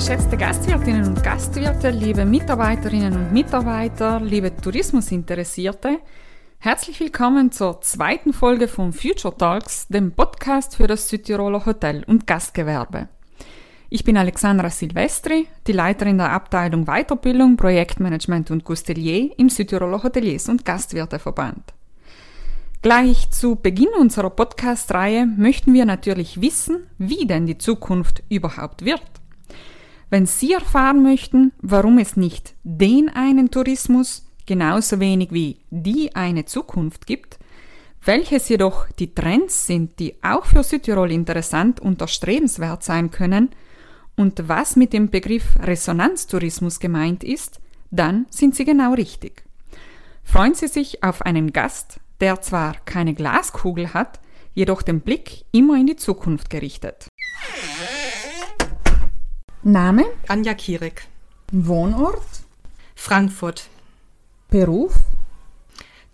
Geschätzte Gastwirtinnen und Gastwirte, liebe Mitarbeiterinnen und Mitarbeiter, liebe Tourismusinteressierte, herzlich willkommen zur zweiten Folge von Future Talks, dem Podcast für das Südtiroler Hotel- und Gastgewerbe. Ich bin Alexandra Silvestri, die Leiterin der Abteilung Weiterbildung, Projektmanagement und Gustelier im Südtiroler Hoteliers- und Gastwirteverband. Gleich zu Beginn unserer Podcast-Reihe möchten wir natürlich wissen, wie denn die Zukunft überhaupt wird. Wenn Sie erfahren möchten, warum es nicht den einen Tourismus genauso wenig wie die eine Zukunft gibt, welches jedoch die Trends sind, die auch für Südtirol interessant und erstrebenswert sein können, und was mit dem Begriff Resonanztourismus gemeint ist, dann sind Sie genau richtig. Freuen Sie sich auf einen Gast, der zwar keine Glaskugel hat, jedoch den Blick immer in die Zukunft gerichtet. Name? Anja Kierig. Wohnort? Frankfurt. Beruf?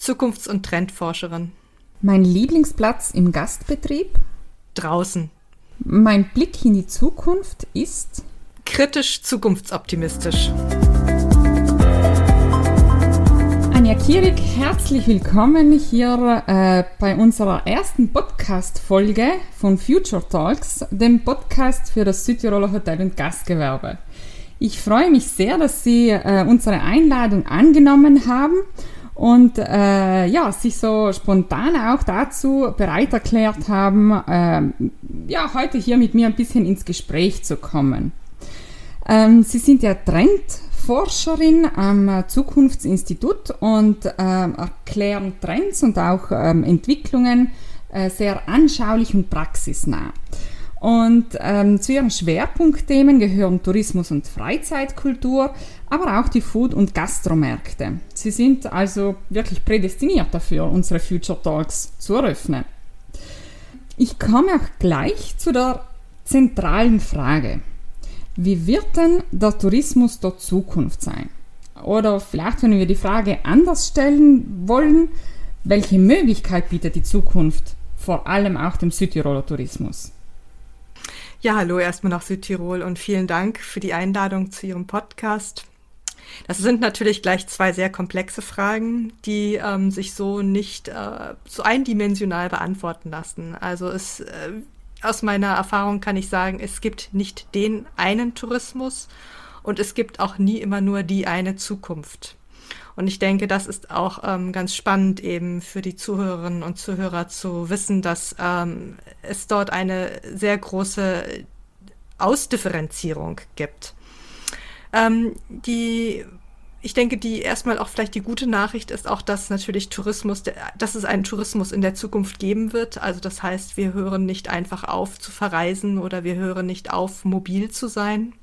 Zukunfts- und Trendforscherin. Mein Lieblingsplatz im Gastbetrieb? Draußen. Mein Blick in die Zukunft ist kritisch zukunftsoptimistisch. Anja Kierig, herzlich willkommen hier äh, bei unserer ersten Podcast-Folge von Future Talks, dem Podcast für das Südtiroler Hotel- und Gastgewerbe. Ich freue mich sehr, dass Sie äh, unsere Einladung angenommen haben und äh, ja, sich so spontan auch dazu bereit erklärt haben, äh, ja, heute hier mit mir ein bisschen ins Gespräch zu kommen. Ähm, Sie sind ja Trendforscherin am Zukunftsinstitut und äh, erklären Trends und auch ähm, Entwicklungen äh, sehr anschaulich und praxisnah. Und ähm, zu ihren Schwerpunktthemen gehören Tourismus und Freizeitkultur, aber auch die Food- und Gastromärkte. Sie sind also wirklich prädestiniert dafür, unsere Future Talks zu eröffnen. Ich komme auch gleich zu der zentralen Frage. Wie wird denn der Tourismus der Zukunft sein? Oder vielleicht, wenn wir die Frage anders stellen wollen, welche Möglichkeit bietet die Zukunft vor allem auch dem Südtiroler Tourismus? Ja, hallo erstmal nach Südtirol und vielen Dank für die Einladung zu Ihrem Podcast. Das sind natürlich gleich zwei sehr komplexe Fragen, die ähm, sich so nicht äh, so eindimensional beantworten lassen. Also es, äh, aus meiner Erfahrung kann ich sagen, es gibt nicht den einen Tourismus und es gibt auch nie immer nur die eine Zukunft. Und ich denke, das ist auch ähm, ganz spannend eben für die Zuhörerinnen und Zuhörer zu wissen, dass ähm, es dort eine sehr große Ausdifferenzierung gibt. Ähm, die ich denke, die erstmal auch vielleicht die gute Nachricht ist auch, dass natürlich Tourismus, dass es einen Tourismus in der Zukunft geben wird. Also das heißt, wir hören nicht einfach auf zu verreisen oder wir hören nicht auf, mobil zu sein,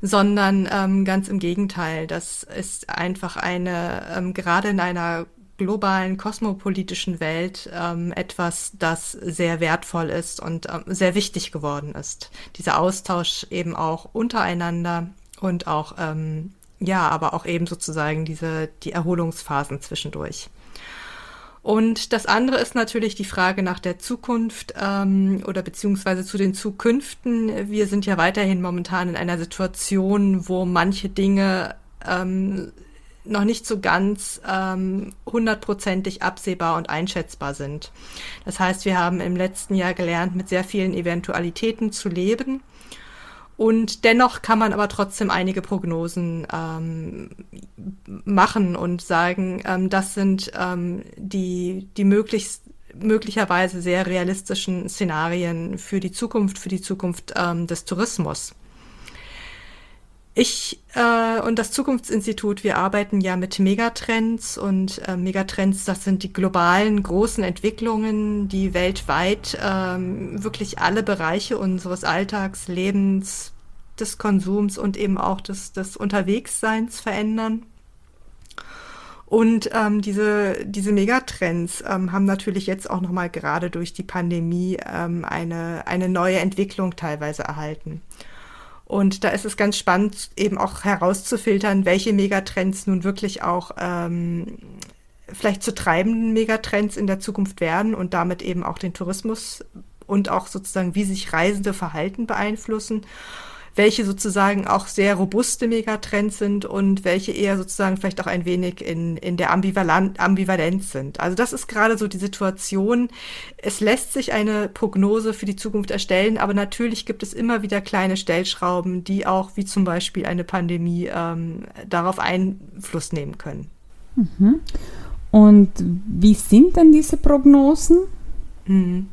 sondern ähm, ganz im Gegenteil. Das ist einfach eine, ähm, gerade in einer globalen kosmopolitischen Welt ähm, etwas, das sehr wertvoll ist und ähm, sehr wichtig geworden ist. Dieser Austausch eben auch untereinander und auch ähm, ja, aber auch eben sozusagen diese die Erholungsphasen zwischendurch. Und das andere ist natürlich die Frage nach der Zukunft ähm, oder beziehungsweise zu den Zukünften. Wir sind ja weiterhin momentan in einer Situation, wo manche Dinge ähm, noch nicht so ganz ähm, hundertprozentig absehbar und einschätzbar sind. Das heißt, wir haben im letzten Jahr gelernt, mit sehr vielen Eventualitäten zu leben und dennoch kann man aber trotzdem einige Prognosen ähm, machen und sagen, ähm, das sind ähm, die, die möglichst möglicherweise sehr realistischen Szenarien für die Zukunft, für die Zukunft ähm, des Tourismus. Ich äh, und das Zukunftsinstitut, wir arbeiten ja mit Megatrends und äh, Megatrends, das sind die globalen großen Entwicklungen, die weltweit ähm, wirklich alle Bereiche unseres Alltags, Lebens, des Konsums und eben auch des, des Unterwegsseins verändern. Und ähm, diese, diese Megatrends ähm, haben natürlich jetzt auch nochmal gerade durch die Pandemie ähm, eine, eine neue Entwicklung teilweise erhalten. Und da ist es ganz spannend, eben auch herauszufiltern, welche Megatrends nun wirklich auch ähm, vielleicht zu treibenden Megatrends in der Zukunft werden und damit eben auch den Tourismus und auch sozusagen, wie sich Reisende verhalten beeinflussen. Welche sozusagen auch sehr robuste Megatrends sind und welche eher sozusagen vielleicht auch ein wenig in, in der Ambivalenz sind. Also das ist gerade so die Situation. Es lässt sich eine Prognose für die Zukunft erstellen, aber natürlich gibt es immer wieder kleine Stellschrauben, die auch, wie zum Beispiel eine Pandemie, ähm, darauf Einfluss nehmen können. Mhm. Und wie sind denn diese Prognosen? Mhm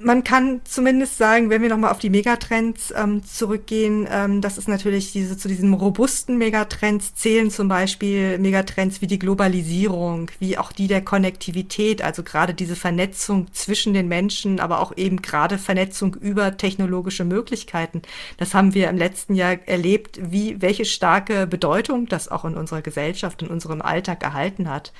man kann zumindest sagen, wenn wir nochmal auf die Megatrends ähm, zurückgehen, ähm, das ist natürlich diese zu diesen robusten Megatrends zählen zum Beispiel Megatrends wie die Globalisierung, wie auch die der Konnektivität, also gerade diese Vernetzung zwischen den Menschen, aber auch eben gerade Vernetzung über technologische Möglichkeiten. Das haben wir im letzten Jahr erlebt, wie welche starke Bedeutung das auch in unserer Gesellschaft, in unserem Alltag erhalten hat.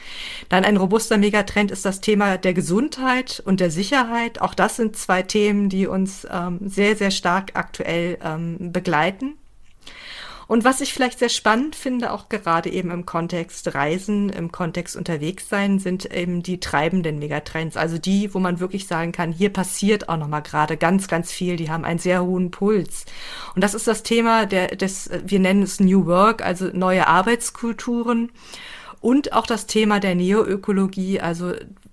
Dann ein robuster Megatrend ist das Thema der Gesundheit und der Sicherheit. Auch das sind sind zwei Themen, die uns ähm, sehr, sehr stark aktuell ähm, begleiten. Und was ich vielleicht sehr spannend finde, auch gerade eben im Kontext Reisen, im Kontext unterwegs sein, sind eben die treibenden Megatrends. Also die, wo man wirklich sagen kann, hier passiert auch nochmal gerade ganz, ganz viel. Die haben einen sehr hohen Puls. Und das ist das Thema der, des, wir nennen es New Work, also neue Arbeitskulturen. Und auch das Thema der Neoökologie, also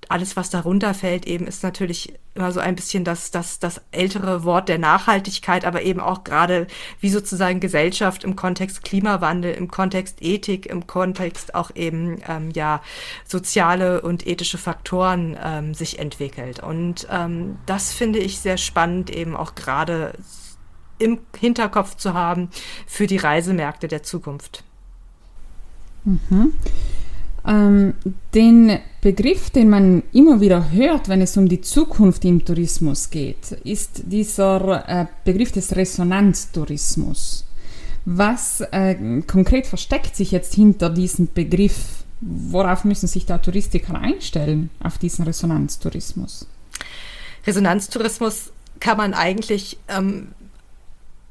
alles, was darunter fällt, eben ist natürlich immer so ein bisschen das, das, das ältere Wort der Nachhaltigkeit, aber eben auch gerade wie sozusagen Gesellschaft im Kontext Klimawandel, im Kontext Ethik, im Kontext auch eben ähm, ja soziale und ethische Faktoren ähm, sich entwickelt. Und ähm, das finde ich sehr spannend, eben auch gerade im Hinterkopf zu haben für die Reisemärkte der Zukunft. Mhm. Ähm, den Begriff, den man immer wieder hört, wenn es um die Zukunft im Tourismus geht, ist dieser äh, Begriff des Resonanztourismus. Was äh, konkret versteckt sich jetzt hinter diesem Begriff? Worauf müssen sich da Touristiker einstellen, auf diesen Resonanztourismus? Resonanztourismus kann man eigentlich ähm,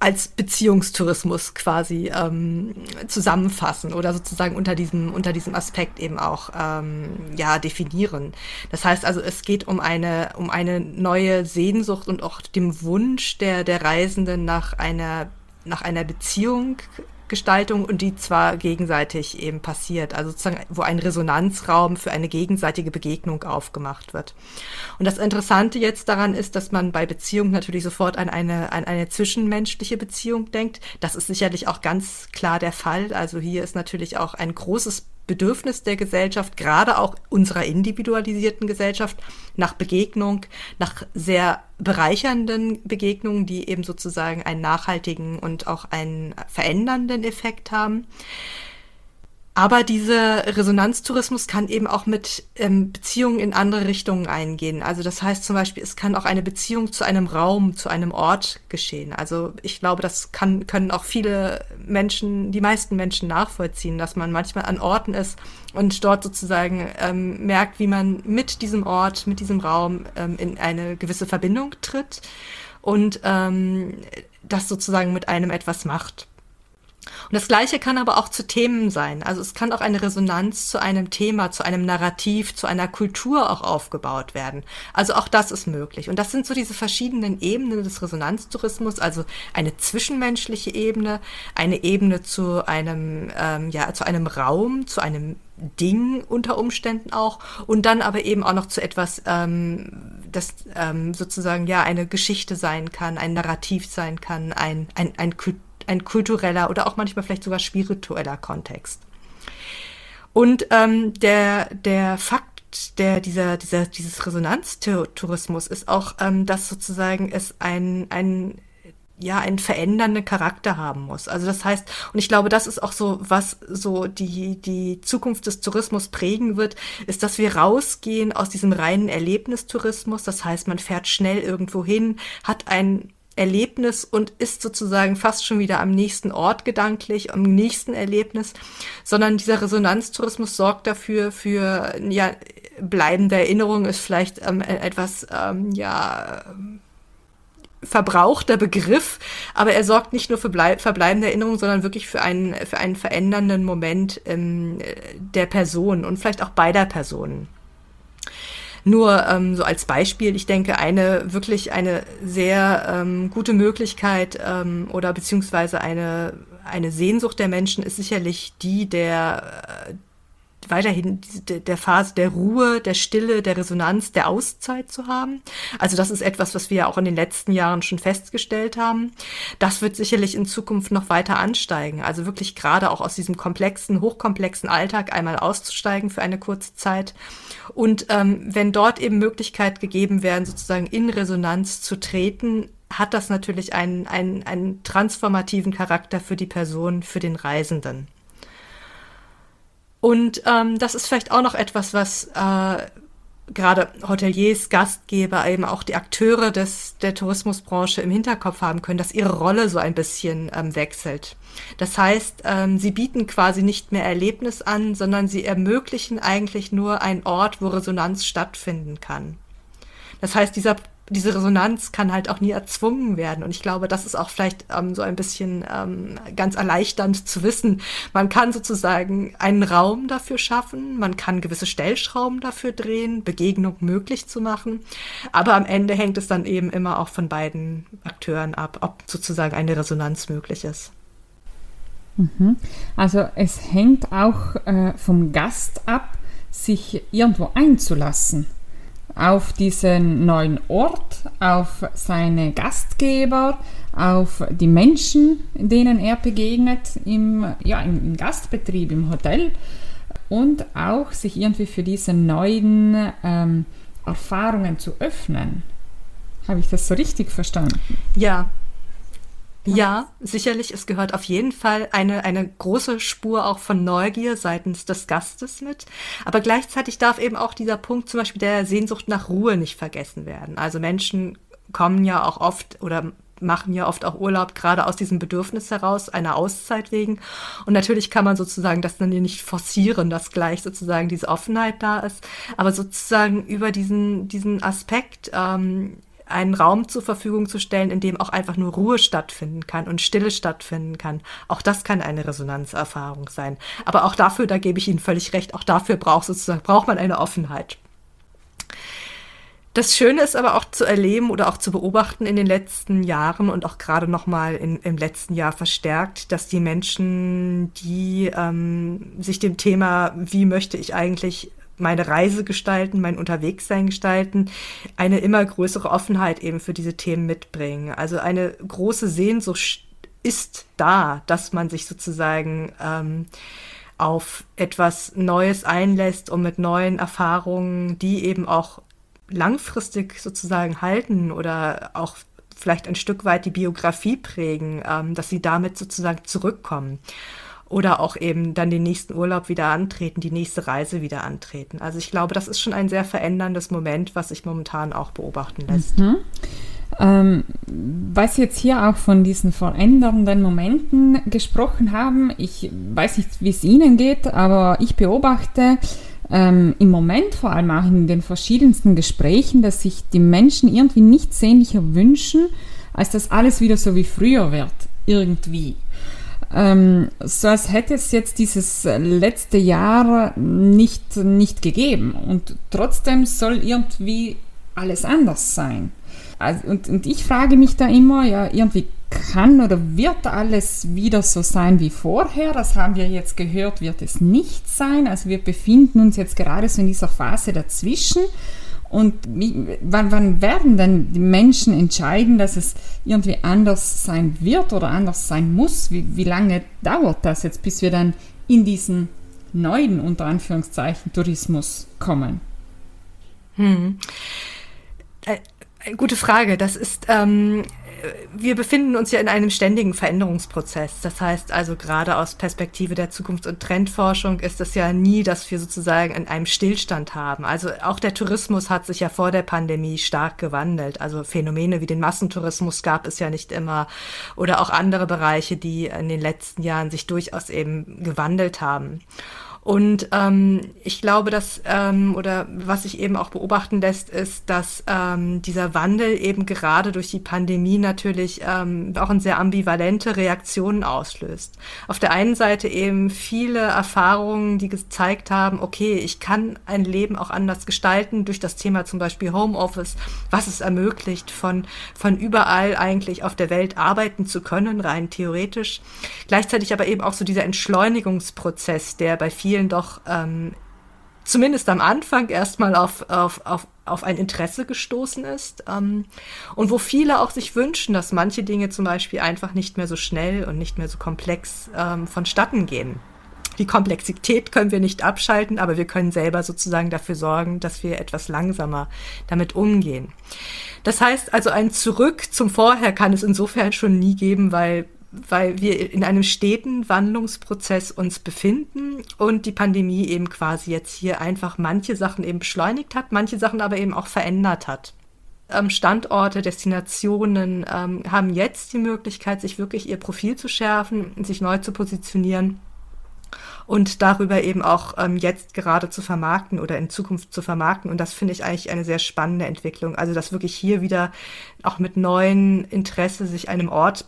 als Beziehungstourismus quasi ähm, zusammenfassen oder sozusagen unter diesem unter diesem Aspekt eben auch ähm, ja definieren. Das heißt also, es geht um eine um eine neue Sehnsucht und auch dem Wunsch der der Reisenden nach einer nach einer Beziehung Gestaltung und die zwar gegenseitig eben passiert, also sozusagen, wo ein Resonanzraum für eine gegenseitige Begegnung aufgemacht wird. Und das Interessante jetzt daran ist, dass man bei Beziehung natürlich sofort an eine, an eine zwischenmenschliche Beziehung denkt. Das ist sicherlich auch ganz klar der Fall. Also hier ist natürlich auch ein großes Bedürfnis der Gesellschaft, gerade auch unserer individualisierten Gesellschaft, nach Begegnung, nach sehr bereichernden Begegnungen, die eben sozusagen einen nachhaltigen und auch einen verändernden Effekt haben. Aber dieser Resonanztourismus kann eben auch mit ähm, Beziehungen in andere Richtungen eingehen. Also das heißt zum Beispiel, es kann auch eine Beziehung zu einem Raum, zu einem Ort geschehen. Also ich glaube, das kann, können auch viele Menschen, die meisten Menschen nachvollziehen, dass man manchmal an Orten ist und dort sozusagen ähm, merkt, wie man mit diesem Ort, mit diesem Raum ähm, in eine gewisse Verbindung tritt und ähm, das sozusagen mit einem etwas macht. Und das Gleiche kann aber auch zu Themen sein. Also es kann auch eine Resonanz zu einem Thema, zu einem Narrativ, zu einer Kultur auch aufgebaut werden. Also auch das ist möglich. Und das sind so diese verschiedenen Ebenen des Resonanztourismus, also eine zwischenmenschliche Ebene, eine Ebene zu einem, ähm, ja, zu einem Raum, zu einem Ding unter Umständen auch und dann aber eben auch noch zu etwas, ähm, das ähm, sozusagen ja eine Geschichte sein kann, ein Narrativ sein kann, ein, ein, ein Kultur ein kultureller oder auch manchmal vielleicht sogar spiritueller Kontext. Und ähm, der, der Fakt der, dieser, dieser, dieses Resonanztourismus ist auch, ähm, dass sozusagen es ein, ein ja, einen verändernden Charakter haben muss. Also das heißt, und ich glaube, das ist auch so, was so die, die Zukunft des Tourismus prägen wird, ist, dass wir rausgehen aus diesem reinen Erlebnistourismus. Das heißt, man fährt schnell irgendwo hin, hat ein Erlebnis und ist sozusagen fast schon wieder am nächsten Ort gedanklich, am nächsten Erlebnis, sondern dieser Resonanztourismus sorgt dafür, für ja, bleibende Erinnerung ist vielleicht ähm, e-, etwas, ähm, ja, verbrauchter Begriff, aber er sorgt nicht nur für verbleibende Erinnerungen, sondern wirklich für einen, für einen verändernden Moment ähm, der Person und vielleicht auch beider Personen. Nur ähm, so als Beispiel, ich denke, eine wirklich eine sehr ähm, gute Möglichkeit ähm, oder beziehungsweise eine, eine Sehnsucht der Menschen ist sicherlich die der, äh, weiterhin der Phase der Ruhe, der Stille, der Resonanz, der Auszeit zu haben. Also das ist etwas, was wir ja auch in den letzten Jahren schon festgestellt haben. Das wird sicherlich in Zukunft noch weiter ansteigen. Also wirklich gerade auch aus diesem komplexen, hochkomplexen Alltag einmal auszusteigen für eine kurze Zeit. Und ähm, wenn dort eben Möglichkeit gegeben werden, sozusagen in Resonanz zu treten, hat das natürlich einen, einen, einen transformativen Charakter für die Person, für den Reisenden. Und ähm, das ist vielleicht auch noch etwas, was äh, gerade Hoteliers, Gastgeber, eben auch die Akteure des, der Tourismusbranche im Hinterkopf haben können, dass ihre Rolle so ein bisschen ähm, wechselt. Das heißt, ähm, sie bieten quasi nicht mehr Erlebnis an, sondern sie ermöglichen eigentlich nur einen Ort, wo Resonanz stattfinden kann. Das heißt, dieser diese Resonanz kann halt auch nie erzwungen werden. Und ich glaube, das ist auch vielleicht ähm, so ein bisschen ähm, ganz erleichternd zu wissen. Man kann sozusagen einen Raum dafür schaffen, man kann gewisse Stellschrauben dafür drehen, Begegnung möglich zu machen. Aber am Ende hängt es dann eben immer auch von beiden Akteuren ab, ob sozusagen eine Resonanz möglich ist. Mhm. Also es hängt auch äh, vom Gast ab, sich irgendwo einzulassen auf diesen neuen Ort, auf seine Gastgeber, auf die Menschen, denen er begegnet im, ja, im, Gastbetrieb, im Hotel und auch sich irgendwie für diese neuen ähm, Erfahrungen zu öffnen. Habe ich das so richtig verstanden? Ja, ja, sicherlich. Es gehört auf jeden Fall eine, eine große Spur auch von Neugier seitens des Gastes mit. Aber gleichzeitig darf eben auch dieser Punkt zum Beispiel der Sehnsucht nach Ruhe nicht vergessen werden. Also Menschen kommen ja auch oft oder machen ja oft auch Urlaub gerade aus diesem Bedürfnis heraus, einer Auszeit wegen. Und natürlich kann man sozusagen das dann nicht forcieren, dass gleich sozusagen diese Offenheit da ist. Aber sozusagen über diesen, diesen Aspekt, ähm, einen Raum zur Verfügung zu stellen, in dem auch einfach nur Ruhe stattfinden kann und Stille stattfinden kann. Auch das kann eine Resonanzerfahrung sein. Aber auch dafür, da gebe ich Ihnen völlig recht, auch dafür braucht sozusagen, braucht man eine Offenheit. Das Schöne ist aber auch zu erleben oder auch zu beobachten in den letzten Jahren und auch gerade nochmal im letzten Jahr verstärkt, dass die Menschen, die ähm, sich dem Thema, wie möchte ich eigentlich meine Reise gestalten, mein Unterwegssein gestalten, eine immer größere Offenheit eben für diese Themen mitbringen. Also eine große Sehnsucht ist da, dass man sich sozusagen ähm, auf etwas Neues einlässt und mit neuen Erfahrungen, die eben auch langfristig sozusagen halten oder auch vielleicht ein Stück weit die Biografie prägen, ähm, dass sie damit sozusagen zurückkommen oder auch eben dann den nächsten Urlaub wieder antreten, die nächste Reise wieder antreten. Also ich glaube, das ist schon ein sehr veränderndes Moment, was sich momentan auch beobachten lässt. Mhm. Ähm, was Sie jetzt hier auch von diesen verändernden Momenten gesprochen haben, ich weiß nicht, wie es Ihnen geht, aber ich beobachte ähm, im Moment vor allem auch in den verschiedensten Gesprächen, dass sich die Menschen irgendwie nichts sehnlicher wünschen, als dass alles wieder so wie früher wird, irgendwie ähm, so als hätte es jetzt dieses letzte Jahr nicht, nicht gegeben. Und trotzdem soll irgendwie alles anders sein. Also, und, und ich frage mich da immer, ja, irgendwie kann oder wird alles wieder so sein wie vorher? Das haben wir jetzt gehört, wird es nicht sein. Also wir befinden uns jetzt gerade so in dieser Phase dazwischen. Und wie, wann, wann werden denn die Menschen entscheiden, dass es irgendwie anders sein wird oder anders sein muss? Wie, wie lange dauert das jetzt, bis wir dann in diesen neuen, unter Anführungszeichen, Tourismus kommen? Hm. Gute Frage. Das ist ähm, wir befinden uns ja in einem ständigen Veränderungsprozess. Das heißt also gerade aus Perspektive der Zukunfts- und Trendforschung ist es ja nie, dass wir sozusagen in einem Stillstand haben. Also auch der Tourismus hat sich ja vor der Pandemie stark gewandelt. Also Phänomene wie den Massentourismus gab es ja nicht immer oder auch andere Bereiche, die in den letzten Jahren sich durchaus eben gewandelt haben. Und ähm, ich glaube, dass, ähm, oder was sich eben auch beobachten lässt, ist, dass ähm, dieser Wandel eben gerade durch die Pandemie natürlich ähm, auch eine sehr ambivalente Reaktionen auslöst. Auf der einen Seite eben viele Erfahrungen, die gezeigt haben, okay, ich kann ein Leben auch anders gestalten durch das Thema zum Beispiel Homeoffice, was es ermöglicht, von, von überall eigentlich auf der Welt arbeiten zu können, rein theoretisch. Gleichzeitig aber eben auch so dieser Entschleunigungsprozess, der bei vielen vielen doch ähm, zumindest am Anfang erstmal auf, auf, auf, auf ein Interesse gestoßen ist ähm, und wo viele auch sich wünschen, dass manche Dinge zum Beispiel einfach nicht mehr so schnell und nicht mehr so komplex ähm, vonstatten gehen. Die Komplexität können wir nicht abschalten, aber wir können selber sozusagen dafür sorgen, dass wir etwas langsamer damit umgehen. Das heißt also, ein Zurück zum Vorher kann es insofern schon nie geben, weil weil wir in einem steten Wandlungsprozess uns befinden und die Pandemie eben quasi jetzt hier einfach manche Sachen eben beschleunigt hat, manche Sachen aber eben auch verändert hat. Ähm, Standorte, Destinationen ähm, haben jetzt die Möglichkeit, sich wirklich ihr Profil zu schärfen, sich neu zu positionieren und darüber eben auch ähm, jetzt gerade zu vermarkten oder in Zukunft zu vermarkten. Und das finde ich eigentlich eine sehr spannende Entwicklung. Also, dass wirklich hier wieder auch mit neuen Interesse sich einem Ort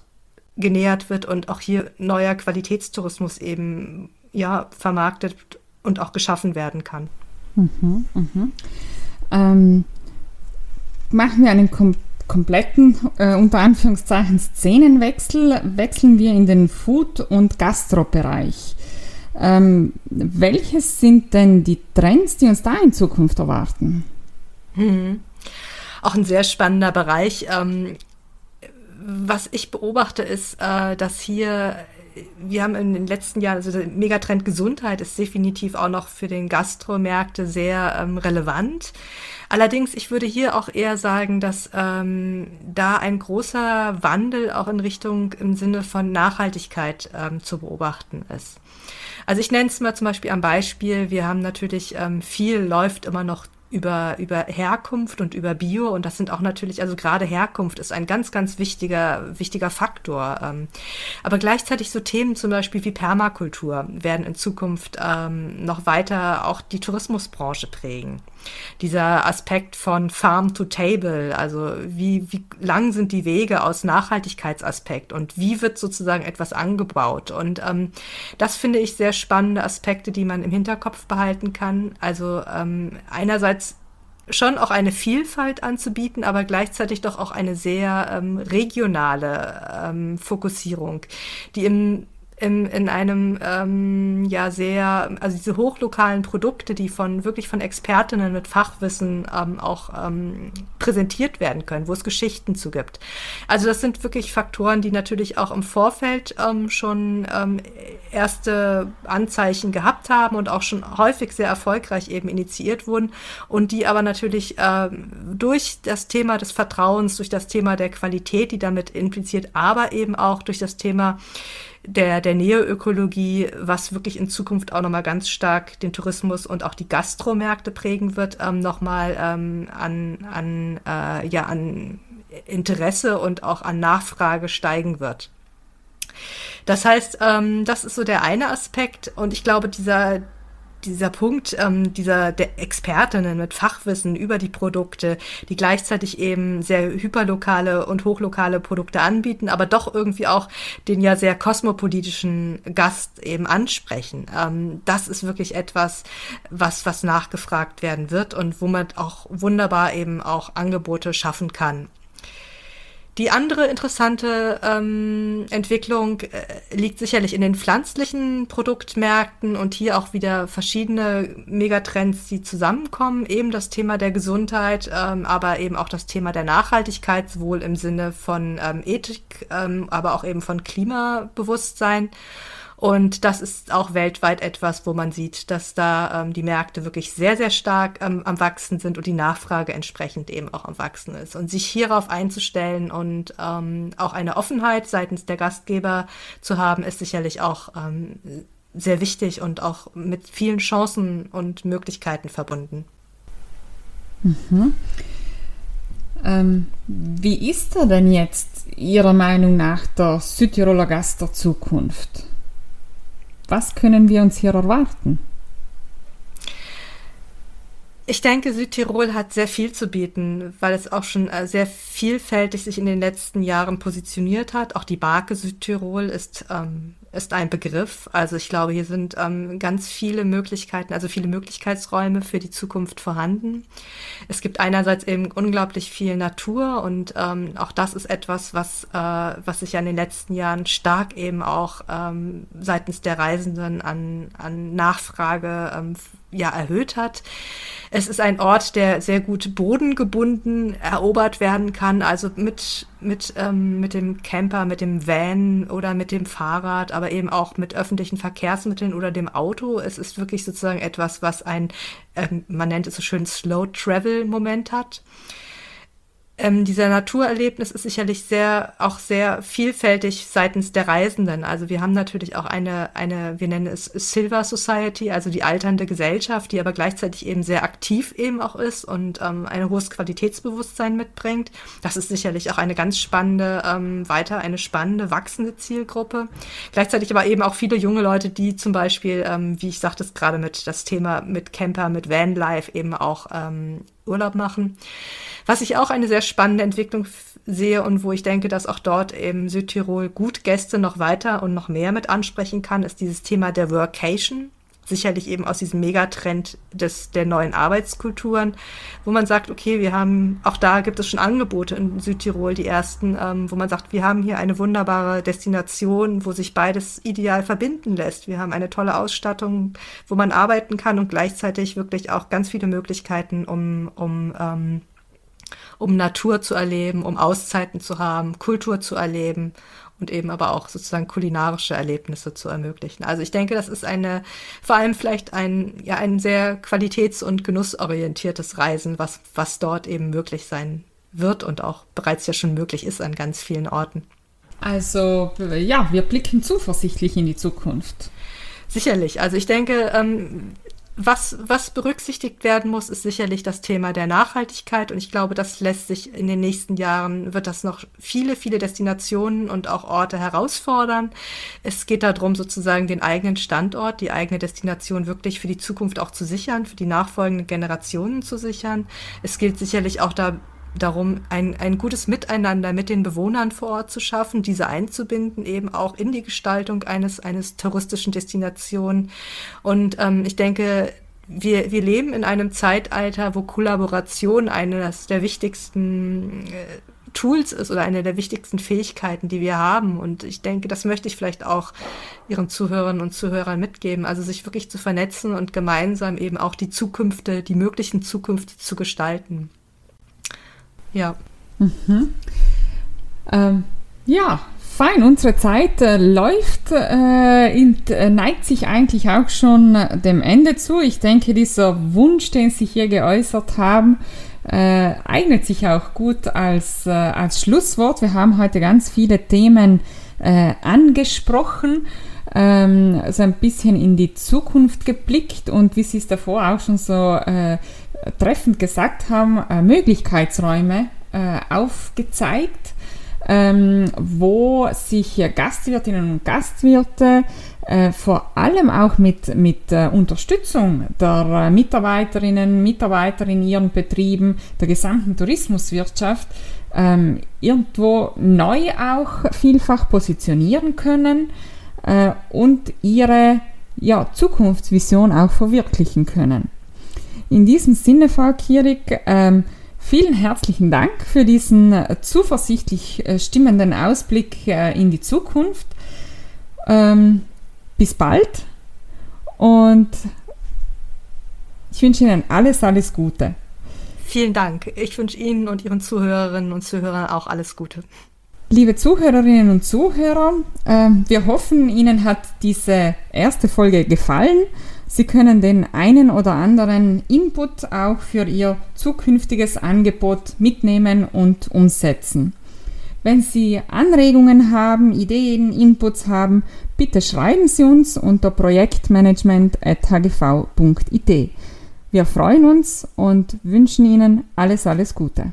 genähert wird und auch hier neuer Qualitätstourismus eben ja vermarktet und auch geschaffen werden kann. Mhm, mhm. Ähm, machen wir einen kom kompletten, äh, unter Anführungszeichen, Szenenwechsel, wechseln wir in den Food- und Gastrobereich. Ähm, welches sind denn die Trends, die uns da in Zukunft erwarten? Mhm. Auch ein sehr spannender Bereich. Ähm, was ich beobachte, ist, äh, dass hier wir haben in den letzten Jahren, also der Megatrend Gesundheit ist definitiv auch noch für den Gastromärkte sehr ähm, relevant. Allerdings, ich würde hier auch eher sagen, dass ähm, da ein großer Wandel auch in Richtung im Sinne von Nachhaltigkeit ähm, zu beobachten ist. Also ich nenne es mal zum Beispiel am Beispiel, wir haben natürlich ähm, viel läuft immer noch über, über Herkunft und über Bio. Und das sind auch natürlich, also gerade Herkunft ist ein ganz, ganz wichtiger, wichtiger Faktor. Ähm, aber gleichzeitig so Themen zum Beispiel wie Permakultur werden in Zukunft ähm, noch weiter auch die Tourismusbranche prägen dieser Aspekt von Farm to Table, also wie, wie lang sind die Wege aus Nachhaltigkeitsaspekt und wie wird sozusagen etwas angebaut. Und ähm, das finde ich sehr spannende Aspekte, die man im Hinterkopf behalten kann. Also ähm, einerseits schon auch eine Vielfalt anzubieten, aber gleichzeitig doch auch eine sehr ähm, regionale ähm, Fokussierung, die im in, in einem ähm, ja sehr, also diese hochlokalen Produkte, die von wirklich von Expertinnen mit Fachwissen ähm, auch ähm, präsentiert werden können, wo es Geschichten zu gibt. Also das sind wirklich Faktoren, die natürlich auch im Vorfeld ähm, schon ähm, erste Anzeichen gehabt haben und auch schon häufig sehr erfolgreich eben initiiert wurden und die aber natürlich ähm, durch das Thema des Vertrauens, durch das Thema der Qualität, die damit impliziert, aber eben auch durch das Thema der, der Neoökologie, was wirklich in Zukunft auch nochmal ganz stark den Tourismus und auch die Gastromärkte prägen wird, ähm, nochmal ähm, an, an, äh, ja, an Interesse und auch an Nachfrage steigen wird. Das heißt, ähm, das ist so der eine Aspekt und ich glaube, dieser, dieser Punkt ähm, dieser der Expertinnen mit Fachwissen über die Produkte, die gleichzeitig eben sehr hyperlokale und hochlokale Produkte anbieten, aber doch irgendwie auch den ja sehr kosmopolitischen Gast eben ansprechen. Ähm, das ist wirklich etwas, was, was nachgefragt werden wird und wo man auch wunderbar eben auch Angebote schaffen kann. Die andere interessante ähm, Entwicklung äh, liegt sicherlich in den pflanzlichen Produktmärkten und hier auch wieder verschiedene Megatrends, die zusammenkommen. Eben das Thema der Gesundheit, ähm, aber eben auch das Thema der Nachhaltigkeit, sowohl im Sinne von ähm, Ethik, ähm, aber auch eben von Klimabewusstsein. Und das ist auch weltweit etwas, wo man sieht, dass da ähm, die Märkte wirklich sehr, sehr stark ähm, am Wachsen sind und die Nachfrage entsprechend eben auch am Wachsen ist. Und sich hierauf einzustellen und ähm, auch eine Offenheit seitens der Gastgeber zu haben, ist sicherlich auch ähm, sehr wichtig und auch mit vielen Chancen und Möglichkeiten verbunden. Mhm. Ähm, wie ist er denn jetzt Ihrer Meinung nach der Südtiroler Gast der Zukunft? Was können wir uns hier erwarten? Ich denke, Südtirol hat sehr viel zu bieten, weil es auch schon äh, sehr vielfältig sich in den letzten Jahren positioniert hat. Auch die Barke Südtirol ist ähm, ist ein Begriff. Also ich glaube, hier sind ähm, ganz viele Möglichkeiten, also viele Möglichkeitsräume für die Zukunft vorhanden. Es gibt einerseits eben unglaublich viel Natur und ähm, auch das ist etwas, was, äh, was sich ja in den letzten Jahren stark eben auch ähm, seitens der Reisenden an, an Nachfrage ähm, ja erhöht hat. Es ist ein Ort, der sehr gut bodengebunden erobert werden kann, also mit, mit, ähm, mit dem Camper, mit dem Van oder mit dem Fahrrad, aber eben auch mit öffentlichen Verkehrsmitteln oder dem Auto. Es ist wirklich sozusagen etwas, was ein, ähm, man nennt es so schön, Slow Travel Moment hat. Ähm, dieser Naturerlebnis ist sicherlich sehr, auch sehr vielfältig seitens der Reisenden. Also wir haben natürlich auch eine, eine, wir nennen es Silver Society, also die alternde Gesellschaft, die aber gleichzeitig eben sehr aktiv eben auch ist und ähm, ein hohes Qualitätsbewusstsein mitbringt. Das ist sicherlich auch eine ganz spannende, ähm, weiter eine spannende, wachsende Zielgruppe. Gleichzeitig aber eben auch viele junge Leute, die zum Beispiel, ähm, wie ich sagte es gerade mit das Thema mit Camper, mit Vanlife eben auch ähm, Urlaub machen. Was ich auch eine sehr spannende Entwicklung sehe und wo ich denke, dass auch dort eben Südtirol gut Gäste noch weiter und noch mehr mit ansprechen kann, ist dieses Thema der Workation. Sicherlich eben aus diesem Megatrend des, der neuen Arbeitskulturen, wo man sagt, okay, wir haben, auch da gibt es schon Angebote in Südtirol, die ersten, ähm, wo man sagt, wir haben hier eine wunderbare Destination, wo sich beides ideal verbinden lässt. Wir haben eine tolle Ausstattung, wo man arbeiten kann und gleichzeitig wirklich auch ganz viele Möglichkeiten, um, um ähm, um Natur zu erleben, um Auszeiten zu haben, Kultur zu erleben und eben aber auch sozusagen kulinarische Erlebnisse zu ermöglichen. Also ich denke, das ist eine, vor allem vielleicht ein, ja, ein sehr qualitäts- und genussorientiertes Reisen, was, was dort eben möglich sein wird und auch bereits ja schon möglich ist an ganz vielen Orten. Also ja, wir blicken zuversichtlich in die Zukunft. Sicherlich. Also ich denke, ähm, was, was berücksichtigt werden muss, ist sicherlich das Thema der Nachhaltigkeit. Und ich glaube, das lässt sich in den nächsten Jahren, wird das noch viele, viele Destinationen und auch Orte herausfordern. Es geht darum, sozusagen den eigenen Standort, die eigene Destination wirklich für die Zukunft auch zu sichern, für die nachfolgenden Generationen zu sichern. Es gilt sicherlich auch da darum, ein, ein gutes Miteinander mit den Bewohnern vor Ort zu schaffen, diese einzubinden, eben auch in die Gestaltung eines, eines touristischen Destinationen. Und ähm, ich denke, wir, wir leben in einem Zeitalter, wo Kollaboration eines der wichtigsten äh, Tools ist oder eine der wichtigsten Fähigkeiten, die wir haben. Und ich denke, das möchte ich vielleicht auch Ihren Zuhörerinnen und Zuhörern mitgeben. Also sich wirklich zu vernetzen und gemeinsam eben auch die Zukünfte, die möglichen Zukünfte zu gestalten. Ja. Mhm. Ähm, ja, fein. Unsere Zeit äh, läuft, äh, und, äh, neigt sich eigentlich auch schon äh, dem Ende zu. Ich denke, dieser Wunsch, den Sie hier geäußert haben, äh, eignet sich auch gut als, äh, als Schlusswort. Wir haben heute ganz viele Themen angesprochen ähm, so ein bisschen in die Zukunft geblickt und wie Sie es davor auch schon so äh, treffend gesagt haben, äh, Möglichkeitsräume äh, aufgezeigt, ähm, wo sich Gastwirtinnen und Gastwirte äh, vor allem auch mit, mit äh, Unterstützung der äh, Mitarbeiterinnen, Mitarbeiter in ihren Betrieben, der gesamten Tourismuswirtschaft ähm, irgendwo neu auch vielfach positionieren können äh, und ihre ja, Zukunftsvision auch verwirklichen können. In diesem Sinne, Frau Kierig, ähm, vielen herzlichen Dank für diesen äh, zuversichtlich äh, stimmenden Ausblick äh, in die Zukunft. Ähm, bis bald und ich wünsche Ihnen alles, alles Gute. Vielen Dank. Ich wünsche Ihnen und Ihren Zuhörerinnen und Zuhörern auch alles Gute. Liebe Zuhörerinnen und Zuhörer, äh, wir hoffen, Ihnen hat diese erste Folge gefallen. Sie können den einen oder anderen Input auch für Ihr zukünftiges Angebot mitnehmen und umsetzen. Wenn Sie Anregungen haben, Ideen, Inputs haben, bitte schreiben Sie uns unter projektmanagement.hgv.it. Wir freuen uns und wünschen Ihnen alles, alles Gute.